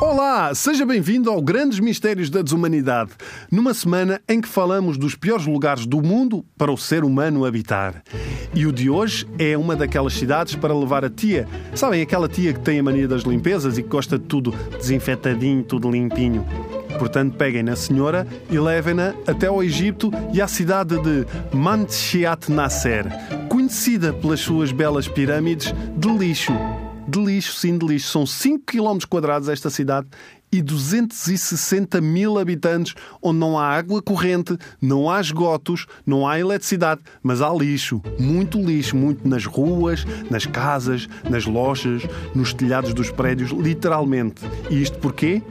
Olá, seja bem-vindo ao Grandes Mistérios da Desumanidade, numa semana em que falamos dos piores lugares do mundo para o ser humano habitar. E o de hoje é uma daquelas cidades para levar a tia. Sabem, aquela tia que tem a mania das limpezas e que gosta de tudo desinfetadinho, tudo limpinho. Portanto, peguem na senhora e levem-na até ao Egito e à cidade de Mantshiat Nasser, conhecida pelas suas belas pirâmides de lixo de lixo, sim, de lixo. São 5 km quadrados esta cidade e 260 mil habitantes, onde não há água corrente, não há esgotos, não há eletricidade, mas há lixo, muito lixo, muito nas ruas, nas casas, nas lojas, nos telhados dos prédios, literalmente. E isto porquê?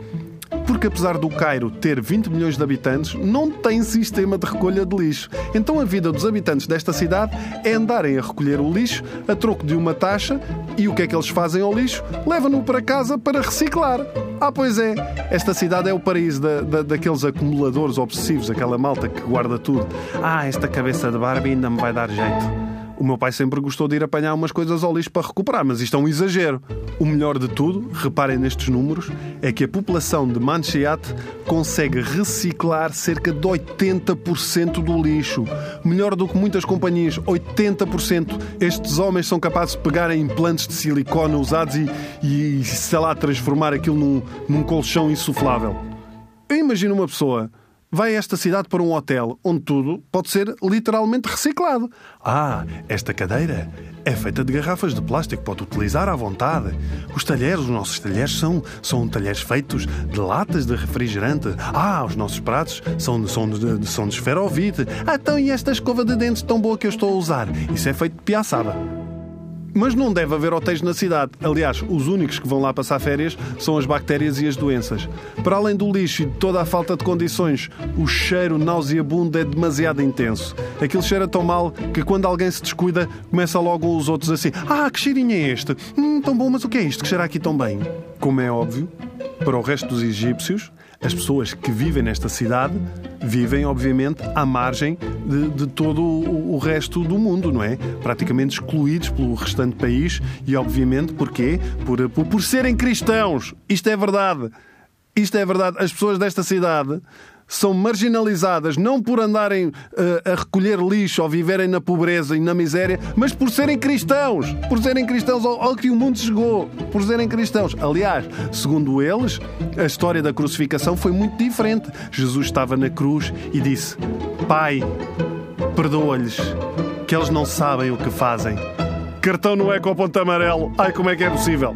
Porque apesar do Cairo ter 20 milhões de habitantes, não tem sistema de recolha de lixo. Então a vida dos habitantes desta cidade é andarem a recolher o lixo a troco de uma taxa e o que é que eles fazem ao lixo? Levam-no para casa para reciclar. Ah, pois é, esta cidade é o paraíso da, da, daqueles acumuladores obsessivos, aquela malta que guarda tudo. Ah, esta cabeça de Barbie ainda me vai dar jeito. O meu pai sempre gostou de ir apanhar umas coisas ao lixo para recuperar, mas isto é um exagero. O melhor de tudo, reparem nestes números, é que a população de Manchiat consegue reciclar cerca de 80% do lixo. Melhor do que muitas companhias, 80%. Estes homens são capazes de pegar em implantes de silicone usados e, e sei lá, transformar aquilo num, num colchão insuflável. Eu imagino uma pessoa vai a esta cidade para um hotel onde tudo pode ser literalmente reciclado. Ah, esta cadeira é feita de garrafas de plástico, pode utilizar à vontade. Os talheres, os nossos talheres são, são talheres feitos de latas de refrigerante. Ah, os nossos pratos são, são, de, são de esferovite. Ah, então e esta escova de dentes tão boa que eu estou a usar? Isso é feito de piaçaba. Mas não deve haver hotéis na cidade. Aliás, os únicos que vão lá passar férias são as bactérias e as doenças. Para além do lixo e de toda a falta de condições, o cheiro nauseabundo é demasiado intenso. Aquilo cheira tão mal que quando alguém se descuida, começa logo os outros assim: Ah, que cheirinho é este? Hum, tão bom, mas o que é isto que cheira aqui tão bem? Como é óbvio, para o resto dos egípcios, as pessoas que vivem nesta cidade vivem, obviamente, à margem de, de, todo o resto do mundo, não é? Praticamente excluídos pelo restante país e, obviamente, porquê? Por, por, por serem cristãos. Isto é verdade. Isto é verdade. As pessoas desta cidade são marginalizadas não por andarem uh, a recolher lixo ou viverem na pobreza e na miséria, mas por serem cristãos. Por serem cristãos ao, ao que o mundo chegou. Por serem cristãos. Aliás, segundo eles, a história da crucificação foi muito diferente. Jesus estava na cruz e disse: Pai, perdoa-lhes, que eles não sabem o que fazem. Cartão no Ecoponto Amarelo. Ai, como é que é possível?